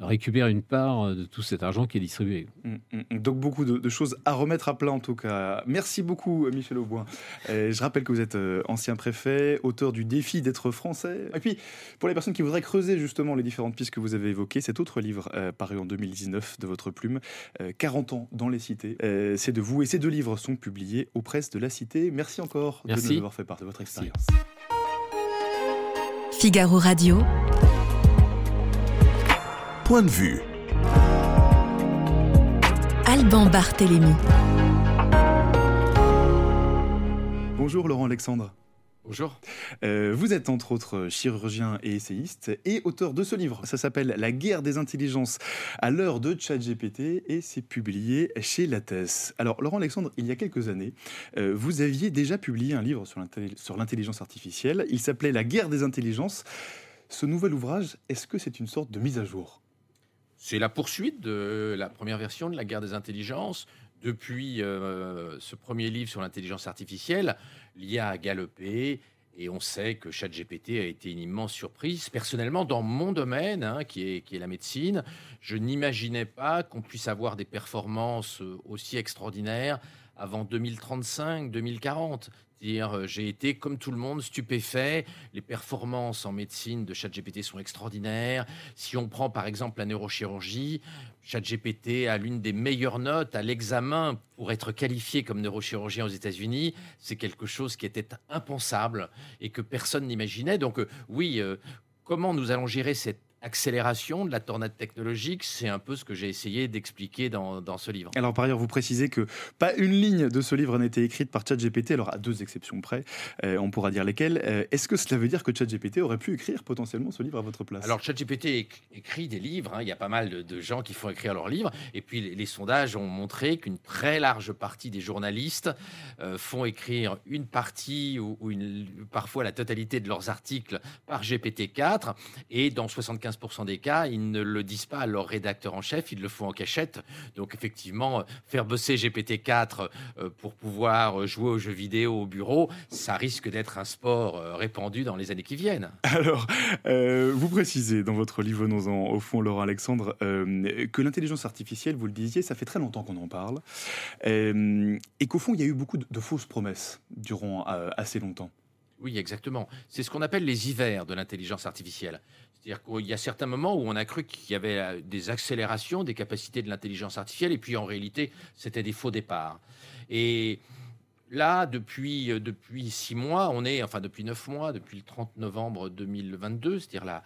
Speaker 6: récupère une part de tout cet argent qui est distribué.
Speaker 3: Mm, mm, mm. Donc beaucoup de, choses à remettre à plat en tout cas. Merci beaucoup Michel Auboin. je rappelle que vous êtes euh, ancien préfet, auteur du défi d'être français. Et puis pour les personnes qui voudraient creuser justement les différentes pistes que vous avez évoquées, cet autre livre euh, paru en 2019 de votre plume, 40 ans dans les cités, c'est de vous et ces deux livres sont publiés aux presses de la cité. Merci encore de nous avoir fait part de votre expérience.
Speaker 1: Figaro Radio
Speaker 2: point de vue.
Speaker 1: Alban Barthélémy.
Speaker 3: Bonjour Laurent Alexandre.
Speaker 7: Bonjour.
Speaker 3: Euh, vous êtes entre autres chirurgien et essayiste et auteur de ce livre. Ça s'appelle La guerre des intelligences à l'heure de ChatGPT et c'est publié chez Lattès. Alors Laurent Alexandre, il y a quelques années, euh, vous aviez déjà publié un livre sur l'intelligence artificielle. Il s'appelait La guerre des intelligences. Ce nouvel ouvrage, est-ce que c'est une sorte de mise à jour?
Speaker 7: C'est la poursuite de la première version de la guerre des intelligences. Depuis euh, ce premier livre sur l'intelligence artificielle, l'IA a galopé et on sait que ChatGPT a été une immense surprise. Personnellement, dans mon domaine, hein, qui, est, qui est la médecine, je n'imaginais pas qu'on puisse avoir des performances aussi extraordinaires avant 2035, 2040. Dire, j'ai été comme tout le monde stupéfait. Les performances en médecine de ChatGPT sont extraordinaires. Si on prend par exemple la neurochirurgie, ChatGPT a l'une des meilleures notes à l'examen pour être qualifié comme neurochirurgien aux États-Unis. C'est quelque chose qui était impensable et que personne n'imaginait. Donc euh, oui, euh, comment nous allons gérer cette accélération de la tornade technologique. C'est un peu ce que j'ai essayé d'expliquer dans, dans, ce livre.
Speaker 3: Alors par ailleurs, vous précisez que pas une ligne de ce livre n'a été écrite par ChatGPT, alors à deux exceptions près, euh, on pourra dire lesquelles. Euh, est-ce que cela veut dire que ChatGPT aurait pu écrire potentiellement ce livre à votre place?
Speaker 7: Alors ChatGPT écrit des livres, hein. il y a pas mal de, gens qui font écrire leurs livres, et puis les, sondages ont montré qu'une très large partie des journalistes euh, font écrire une partie ou, ou une, parfois la totalité de leurs articles par GPT-4, et dans 75 15% des cas, ils ne le disent pas à leur rédacteur en chef, ils le font en cachette. Donc effectivement, faire bosser GPT-4 euh, pour pouvoir jouer aux jeux vidéo au bureau, ça risque d'être un sport euh, répandu dans les années qui viennent.
Speaker 3: Alors, euh, vous précisez dans votre livre Venons-en au fond, Laurent Alexandre, que l'intelligence artificielle, vous le disiez, ça fait très longtemps qu'on en parle, et qu'au fond, il y a eu beaucoup de fausses promesses durant assez longtemps.
Speaker 7: Oui, exactement. C'est ce qu'on appelle les hivers de l'intelligence artificielle. C'est-à-dire qu'il y a certains moments où on a cru qu'il y avait euh, des accélérations des capacités de l'intelligence artificielle, et puis en réalité, c'était des faux départs. Et là, depuis, euh, depuis six mois, on est, enfin depuis neuf mois, depuis le 30 novembre 2022, c'est-à-dire la,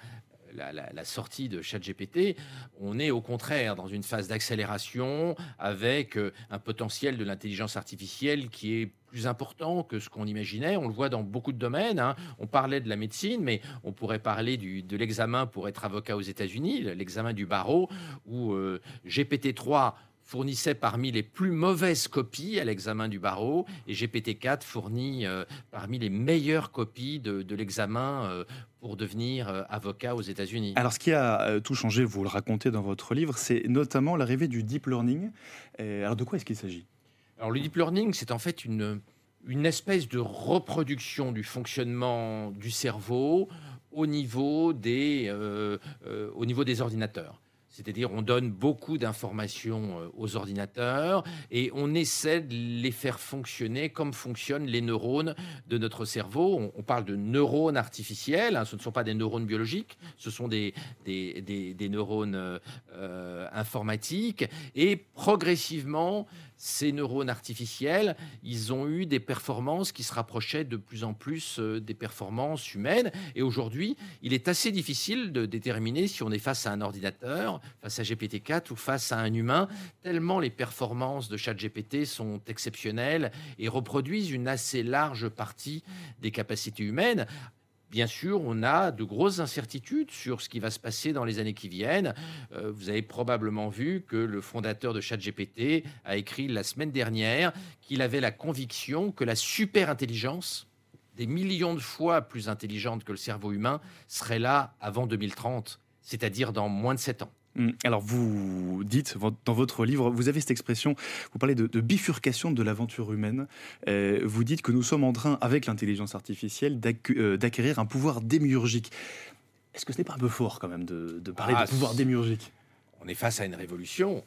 Speaker 7: la, sortie de ChatGPT, on est au contraire dans une phase d'accélération avec euh, un potentiel de l'intelligence artificielle qui est plus important que ce qu'on imaginait. On le voit dans beaucoup de domaines. Hein. On parlait de la médecine, mais on pourrait parler de l'examen pour être avocat aux États-Unis, l'examen du barreau, où euh, GPT-3 fournissait parmi les plus mauvaises copies à l'examen du barreau et GPT-4 fournit euh, parmi les meilleures copies de, l'examen euh, pour devenir avocat aux États-Unis.
Speaker 3: Alors ce qui a tout changé, vous le racontez dans votre livre, c'est notamment l'arrivée du deep learning. alors de quoi est-ce qu'il s'agit?
Speaker 7: Alors le deep learning, c'est en fait une, une espèce de reproduction du fonctionnement du cerveau au niveau des, au niveau des ordinateurs. C'est-à-dire, on donne beaucoup d'informations euh, aux ordinateurs et on essaie de les faire fonctionner comme fonctionnent les neurones de notre cerveau. On, parle de neurones artificiels, hein, ce ne sont pas des neurones biologiques, ce sont des, des, neurones euh, informatiques. Et progressivement, ces neurones artificiels, ils ont eu des performances qui se rapprochaient de plus en plus euh, des performances humaines. Et aujourd'hui, il est assez difficile de déterminer si on est face à un ordinateur, face à GPT-4 ou face à un humain, tellement les performances de ChatGPT sont exceptionnelles et reproduisent une assez large partie des capacités humaines bien sûr, on a de grosses incertitudes sur ce qui va se passer dans les années qui viennent. Euh, vous avez probablement vu que le fondateur de ChatGPT a écrit la semaine dernière qu'il avait la conviction que la super-intelligence, des millions de fois plus intelligente que le cerveau humain, serait là avant 2030, c'est-à-dire dans moins de 7 ans.
Speaker 3: Hum, alors vous dites dans votre livre, vous avez cette expression, vous parlez de, bifurcation de l'aventure humaine. Euh, vous dites que nous sommes en train, avec l'intelligence artificielle, euh, d'acquérir un pouvoir démiurgique. Est-ce que ce n'est pas un peu fort quand même de, parler ah, de pouvoir démiurgique?
Speaker 7: On est face à une révolution.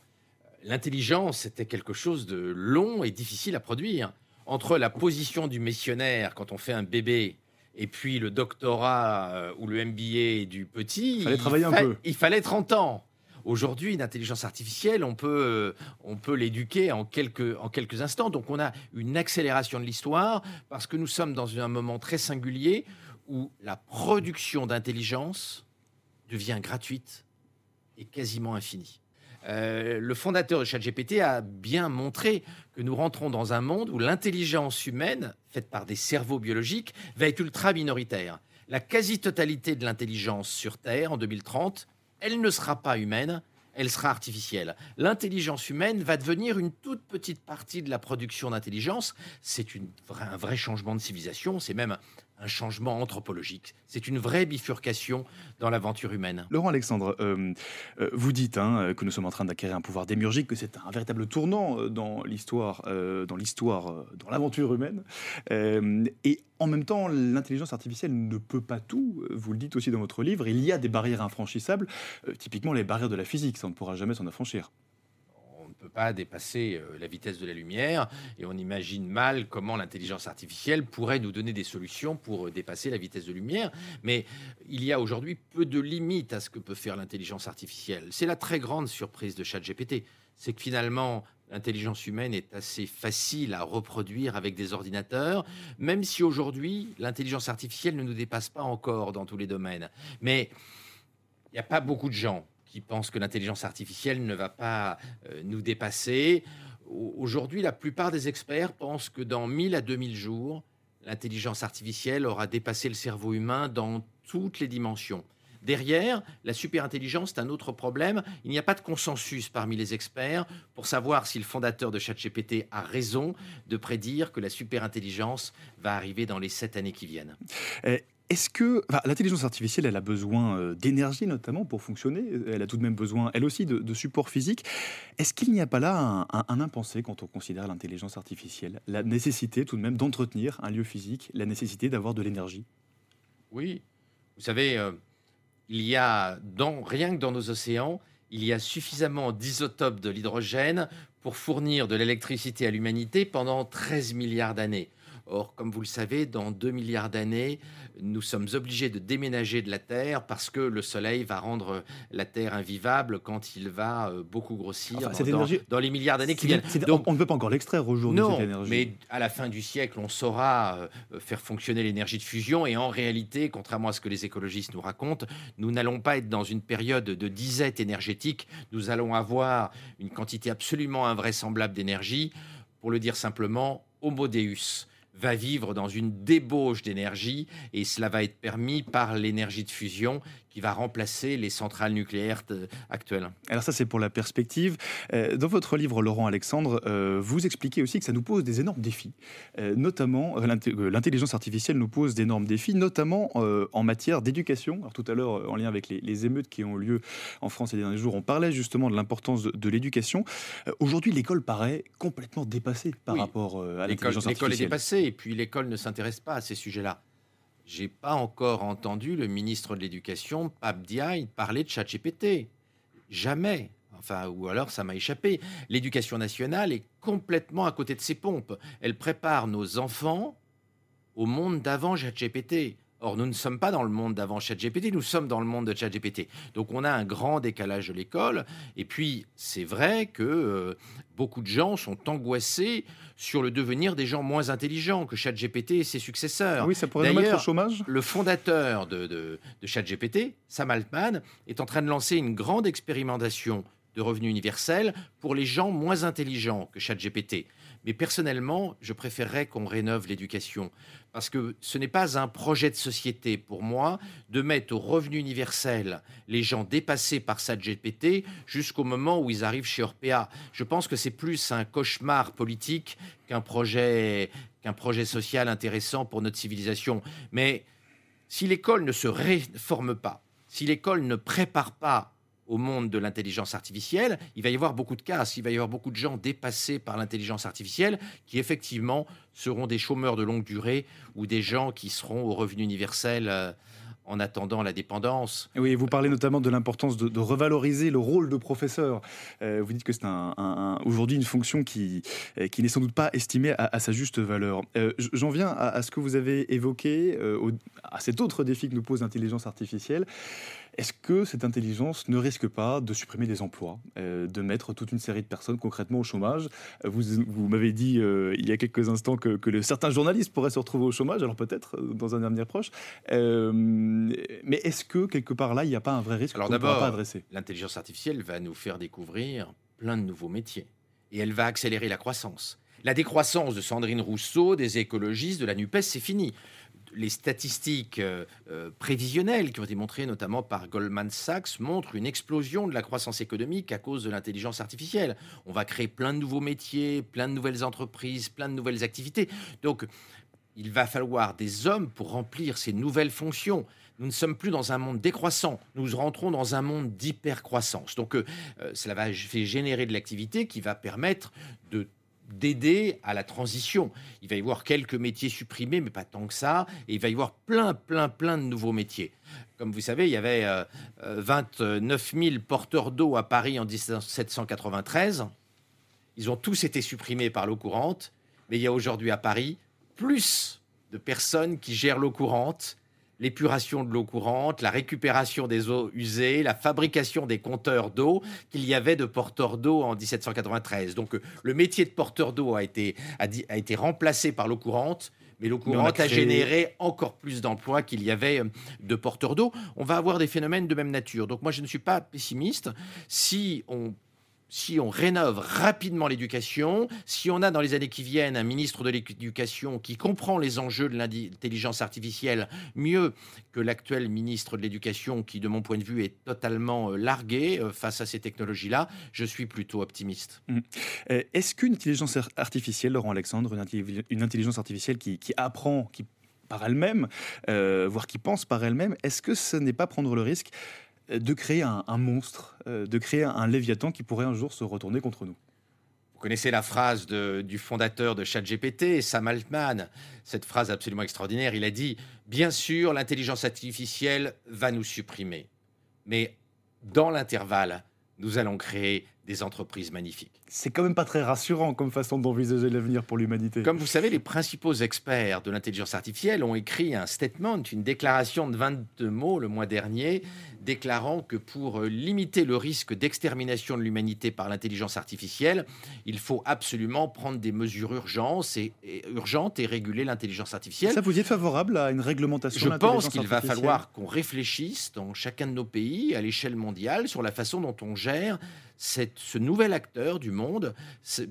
Speaker 7: L'intelligence c'était quelque chose de long et difficile à produire. Entre la position du missionnaire quand on fait un bébé et puis le doctorat euh, ou le MBA du petit,
Speaker 3: il fallait travailler un peu.
Speaker 7: Il fallait 30 ans. Aujourd'hui, une intelligence artificielle, on peut, euh, on peut l'éduquer en quelques, en quelques instants. Donc on a une accélération de l'histoire parce que nous sommes dans un moment très singulier où la production d'intelligence devient gratuite et quasiment infinie. Euh, le fondateur de ChatGPT a bien montré que nous rentrons dans un monde où l'intelligence humaine, faite par des cerveaux biologiques, va être ultra minoritaire. La quasi-totalité de l'intelligence sur Terre en 2030 elle ne sera pas humaine, elle sera artificielle. L'intelligence humaine va devenir une toute petite partie de la production d'intelligence. C'est un vrai changement de civilisation, c'est même un changement anthropologique. C'est une vraie bifurcation dans l'aventure humaine.
Speaker 3: Laurent Alexandre, euh, euh, vous dites hein, que nous sommes en train d'acquérir un pouvoir démiurgique, que c'est un véritable tournant euh, dans l'histoire, dans l'histoire, dans l'aventure humaine. et en même temps, l'intelligence artificielle ne peut pas tout. Vous le dites aussi dans votre livre. Il y a des barrières infranchissables, typiquement les barrières de la physique. Ça ne pourra jamais s'en affranchir
Speaker 7: peut pas dépasser euh, la vitesse de la lumière et on imagine mal comment l'intelligence artificielle pourrait nous donner des solutions pour euh, dépasser la vitesse de lumière. Mais il y a aujourd'hui peu de limites à ce que peut faire l'intelligence artificielle. C'est la très grande surprise de ChatGPT. C'est que finalement, l'intelligence humaine est assez facile à reproduire avec des ordinateurs, même si aujourd'hui, l'intelligence artificielle ne nous dépasse pas encore dans tous les domaines. Mais n'y a pas beaucoup de gens qui pensent que l'intelligence artificielle ne va pas euh, nous dépasser. Aujourd'hui, la plupart des experts pensent que dans 1000 à 2000 jours, l'intelligence artificielle aura dépassé le cerveau humain dans toutes les dimensions. Derrière, la superintelligence, c'est un autre problème. Il n'y a pas de consensus parmi les experts pour savoir si le fondateur de ChatGPT a raison de prédire que la superintelligence va arriver dans les sept années qui viennent.
Speaker 3: Est-ce que l'intelligence artificielle, elle a besoin euh, d'énergie notamment pour fonctionner? Elle a tout de même besoin, elle aussi, de, support physique. Est-ce qu'il n'y a pas là un, impensé quand on considère l'intelligence artificielle? La nécessité tout de même d'entretenir un lieu physique, la nécessité d'avoir de l'énergie?
Speaker 7: Oui. Vous savez, euh, il y a, dans, rien que dans nos océans, il y a suffisamment d'isotopes de l'hydrogène pour fournir de l'électricité à l'humanité pendant 13 milliards d'années. Or, comme vous le savez, dans 2 milliards d'années, nous sommes obligés de déménager de la Terre parce que le Soleil va rendre la Terre invivable quand il va euh, beaucoup grossir dans, les milliards d'années qui viennent.
Speaker 3: Donc, on ne peut pas encore l'extraire aujourd'hui,
Speaker 7: cette énergie. mais à la fin du siècle, on saura euh, faire fonctionner l'énergie de fusion. Et en réalité, contrairement à ce que les écologistes nous racontent, nous n'allons pas être dans une période de disette énergétique. Nous allons avoir une quantité absolument invraisemblable d'énergie. Pour le dire simplement, Homo Deus va vivre dans une débauche d'énergie et cela va être permis par l'énergie de fusion qui va remplacer les centrales nucléaires actuelles.
Speaker 3: Alors ça, c'est pour la perspective. Euh, dans votre livre, Laurent Alexandre, euh, vous expliquez aussi que ça nous pose des énormes défis. Euh, notamment, l'intelligence artificielle nous pose d'énormes défis, notamment en matière d'éducation. Alors tout à l'heure, en lien avec les, émeutes qui ont lieu en France ces derniers jours, on parlait justement de l'importance de, l'éducation. Aujourd'hui, l'école paraît complètement dépassée par rapport à l'intelligence artificielle.
Speaker 7: L'école est dépassée et puis l'école ne s'intéresse pas à ces sujets-là j'ai pas encore entendu le ministre de l'Éducation, Pape Diaye, parler de ChatGPT. Jamais. Enfin, ou alors ça m'a échappé. L'éducation nationale est complètement à côté de ses pompes. Elle prépare nos enfants au monde d'avant ChatGPT. Or, nous ne sommes pas dans le monde d'avant ChatGPT, nous sommes dans le monde de ChatGPT. Donc, on a un grand décalage de l'école. Et puis, c'est vrai que euh, beaucoup de gens sont angoissés sur le devenir des gens moins intelligents que ChatGPT et ses successeurs.
Speaker 3: Oui, ça pourrait nous mettre au chômage?
Speaker 7: Le fondateur de, de, de ChatGPT, Sam Altman, est en train de lancer une grande expérimentation de revenus universel pour les gens moins intelligents que ChatGPT. Mais personnellement, je préférerais qu'on rénove l'éducation. Parce que ce n'est pas un projet de société pour moi de mettre au revenu universel les gens dépassés par ChatGPT jusqu'au moment où ils arrivent chez Orpea. Je pense que c'est plus un cauchemar politique qu'un projet, qu'un projet social intéressant pour notre civilisation. Mais si l'école ne se réforme pas, si l'école ne prépare pas au monde de l'intelligence artificielle, il va y avoir beaucoup de cas, il va y avoir beaucoup de gens dépassés par l'intelligence artificielle qui effectivement seront des chômeurs de longue durée ou des gens qui seront au revenu universel. Euh, en attendant la dépendance.
Speaker 3: Oui, vous parlez notamment de l'importance de, revaloriser le rôle de professeur. Euh, vous dites que c'est un, aujourd'hui une fonction qui, euh, qui n'est sans doute pas estimée à, sa juste valeur. J'en viens à, ce que vous avez évoqué, à cet autre défi que nous pose l'intelligence artificielle. Est-ce que cette intelligence ne risque pas de supprimer des emplois, euh, de mettre toute une série de personnes concrètement au chômage? Vous, vous m'avez dit euh, il y a quelques instants que, certains journalistes pourraient se retrouver au chômage, alors peut-être euh, dans un avenir proche. mais est-ce que quelque part là, il n'y a pas un vrai risque
Speaker 7: pas adresser? L'intelligence artificielle va nous faire découvrir plein de nouveaux métiers et elle va accélérer la croissance. La décroissance de Sandrine Rousseau, des écologistes, de la NUPES, c'est fini les statistiques euh, euh, prévisionnelles qui ont été montrées notamment par Goldman Sachs montrent une explosion de la croissance économique à cause de l'intelligence artificielle. On va créer plein de nouveaux métiers, plein de nouvelles entreprises, plein de nouvelles activités. Donc, il va falloir des hommes pour remplir ces nouvelles fonctions. Nous ne sommes plus dans un monde décroissant, nous rentrons dans un monde d'hypercroissance. Donc, euh, cela va générer de l'activité qui va permettre de d'aider à la transition. Il va y avoir quelques métiers supprimés, mais pas tant que ça, et il va y avoir plein, plein, plein de nouveaux métiers. Comme vous savez, il y avait 29 euh, 000 porteurs d'eau à Paris en 1793. Ils ont tous été supprimés par l'eau courante, mais il y a aujourd'hui à Paris plus de personnes qui gèrent l'eau courante l'épuration de l'eau courante, la récupération des eaux usées, la fabrication des compteurs d'eau qu'il y avait de porteurs d'eau en 1793. Donc euh, le métier de porteur d'eau a été, a, été remplacé par l'eau courante, mais l'eau courante a, généré encore plus d'emplois qu'il y avait euh, de porteurs d'eau. On va avoir des phénomènes de même nature. Donc moi, je ne suis pas pessimiste. Si on si on rénove rapidement l'éducation, si on a dans les années qui viennent un ministre de l'éducation qui comprend les enjeux de l'intelligence artificielle mieux que l'actuel ministre de l'éducation qui, de mon point de vue, est totalement euh, largué euh, face à ces technologies-là, je suis plutôt optimiste.
Speaker 3: Mmh. Euh, est-ce qu'une intelligence artificielle, Laurent Alexandre, une, intelligence artificielle qui, apprend, qui par elle-même, voire qui pense par elle-même, est-ce que ce n'est pas prendre le risque de créer un, monstre, euh, de créer un léviathan qui pourrait un jour se retourner contre nous.
Speaker 7: Vous connaissez la phrase du fondateur de ChatGPT, Sam Altman, cette phrase absolument extraordinaire. Il a dit Bien sûr, l'intelligence artificielle va nous supprimer, mais dans l'intervalle, nous allons créer des entreprises magnifiques.
Speaker 3: C'est quand même pas très rassurant comme façon d'envisager l'avenir pour l'humanité.
Speaker 7: Comme vous savez, les principaux experts de l'intelligence artificielle ont écrit un statement, une déclaration de 22 mots le mois dernier, déclarant que pour limiter le risque d'extermination de l'humanité par l'intelligence artificielle, il faut absolument prendre des mesures urgentes et, urgentes et réguler l'intelligence artificielle.
Speaker 3: Ça, vous êtes favorable à une réglementation
Speaker 7: Je pense qu'il va falloir qu'on réfléchisse dans chacun de nos pays, à l'échelle mondiale, sur la façon dont on gère ce nouvel acteur du monde,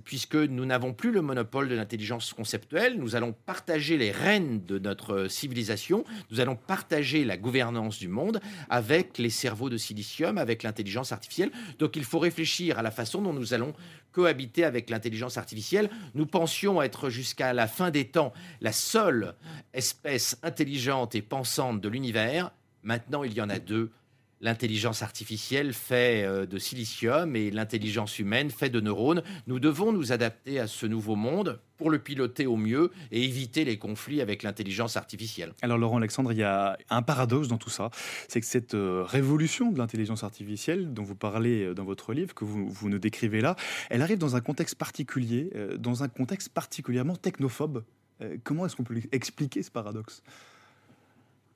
Speaker 7: puisque nous n'avons plus le monopole de l'intelligence conceptuelle, nous allons partager les rênes de notre civilisation, nous allons partager la gouvernance du monde avec les cerveaux de silicium, avec l'intelligence artificielle. Donc il faut réfléchir à la façon dont nous allons cohabiter avec l'intelligence artificielle. Nous pensions être jusqu'à la fin des temps la seule espèce intelligente et pensante de l'univers. Maintenant, il y en a deux L'intelligence artificielle fait euh, de silicium et l'intelligence humaine fait de neurones. Nous devons nous adapter à ce nouveau monde pour le piloter au mieux et éviter les conflits avec l'intelligence artificielle.
Speaker 3: Alors Laurent Alexandre, il y a un paradoxe dans tout ça, c'est que cette euh, révolution de l'intelligence artificielle dont vous parlez euh, dans votre livre, que vous, vous nous décrivez là, elle arrive dans un contexte particulier, dans un contexte particulièrement technophobe. Comment est-ce qu'on peut expliquer ce paradoxe?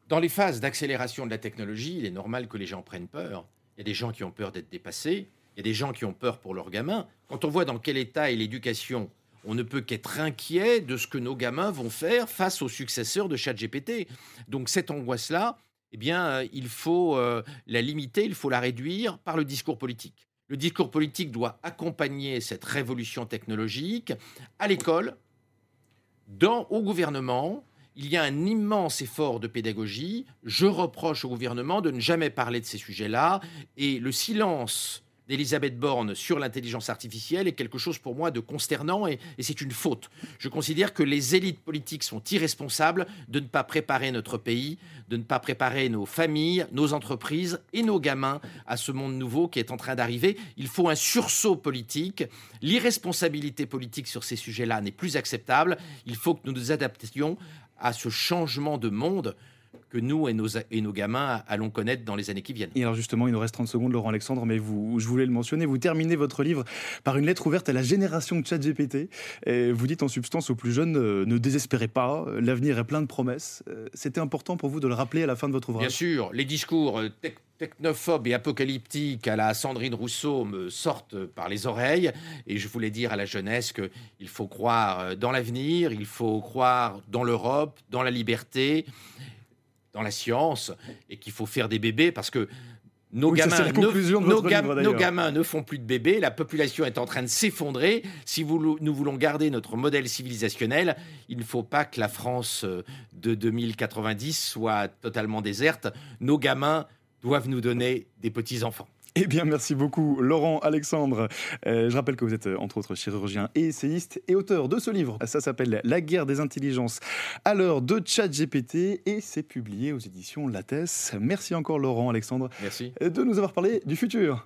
Speaker 7: Dans les phases d'accélération de la technologie, il est normal que les gens prennent peur. Il y a des gens qui ont peur d'être dépassés, il y a des gens qui ont peur pour leurs gamins. Quand on voit dans quel état est l'éducation, on ne peut qu'être inquiet de ce que nos gamins vont faire face aux successeurs de ChatGPT. Donc cette angoisse-là, eh bien, euh, il faut euh, la limiter, il faut la réduire par le discours politique. Le discours politique doit accompagner cette révolution technologique à l'école, dans, au gouvernement, il y a un immense effort de pédagogie. Je reproche au gouvernement de ne jamais parler de ces sujets-là. Et le silence d'Elisabeth Borne sur l'intelligence artificielle est quelque chose pour moi de consternant et, c'est une faute. Je considère que les élites politiques sont irresponsables de ne pas préparer notre pays, de ne pas préparer nos familles, nos entreprises et nos gamins à ce monde nouveau qui est en train d'arriver. Il faut un sursaut politique. L'irresponsabilité politique sur ces sujets-là n'est plus acceptable. Il faut que nous nous adaptions à ce changement de monde que nous et nos, et nos gamins allons connaître dans les années qui viennent.
Speaker 3: Et alors justement, il nous reste 30 secondes, Laurent Alexandre, mais vous, je voulais le mentionner, vous terminez votre livre par une lettre ouverte à la génération de ChatGPT. Vous dites en substance aux plus jeunes, euh, ne désespérez pas, l'avenir est plein de promesses. Euh, c'était important pour vous de le rappeler à la fin de votre ouvrage
Speaker 7: Bien sûr, les discours euh, technophobes et apocalyptiques à la Sandrine Rousseau me sortent par les oreilles et je voulais dire à la jeunesse qu'il faut croire dans l'avenir, il faut croire dans l'Europe, dans la liberté dans la science et qu'il faut faire des bébés parce que nos, gamins, ne, nos, gamins ne font plus de bébés, la population est en train de s'effondrer. Si nous voulons garder notre modèle civilisationnel, il ne faut pas que la France euh, de 2090 soit totalement déserte. Nos gamins doivent nous donner des petits-enfants.
Speaker 3: Eh bien, merci beaucoup, Laurent Alexandre. Euh, je rappelle que vous êtes, euh, entre autres, chirurgien et essayiste et auteur de ce livre. Ça s'appelle La guerre des intelligences à l'heure de ChatGPT et c'est publié aux éditions Lattès. Merci encore, Laurent Alexandre,
Speaker 7: merci.
Speaker 3: de nous avoir parlé du futur.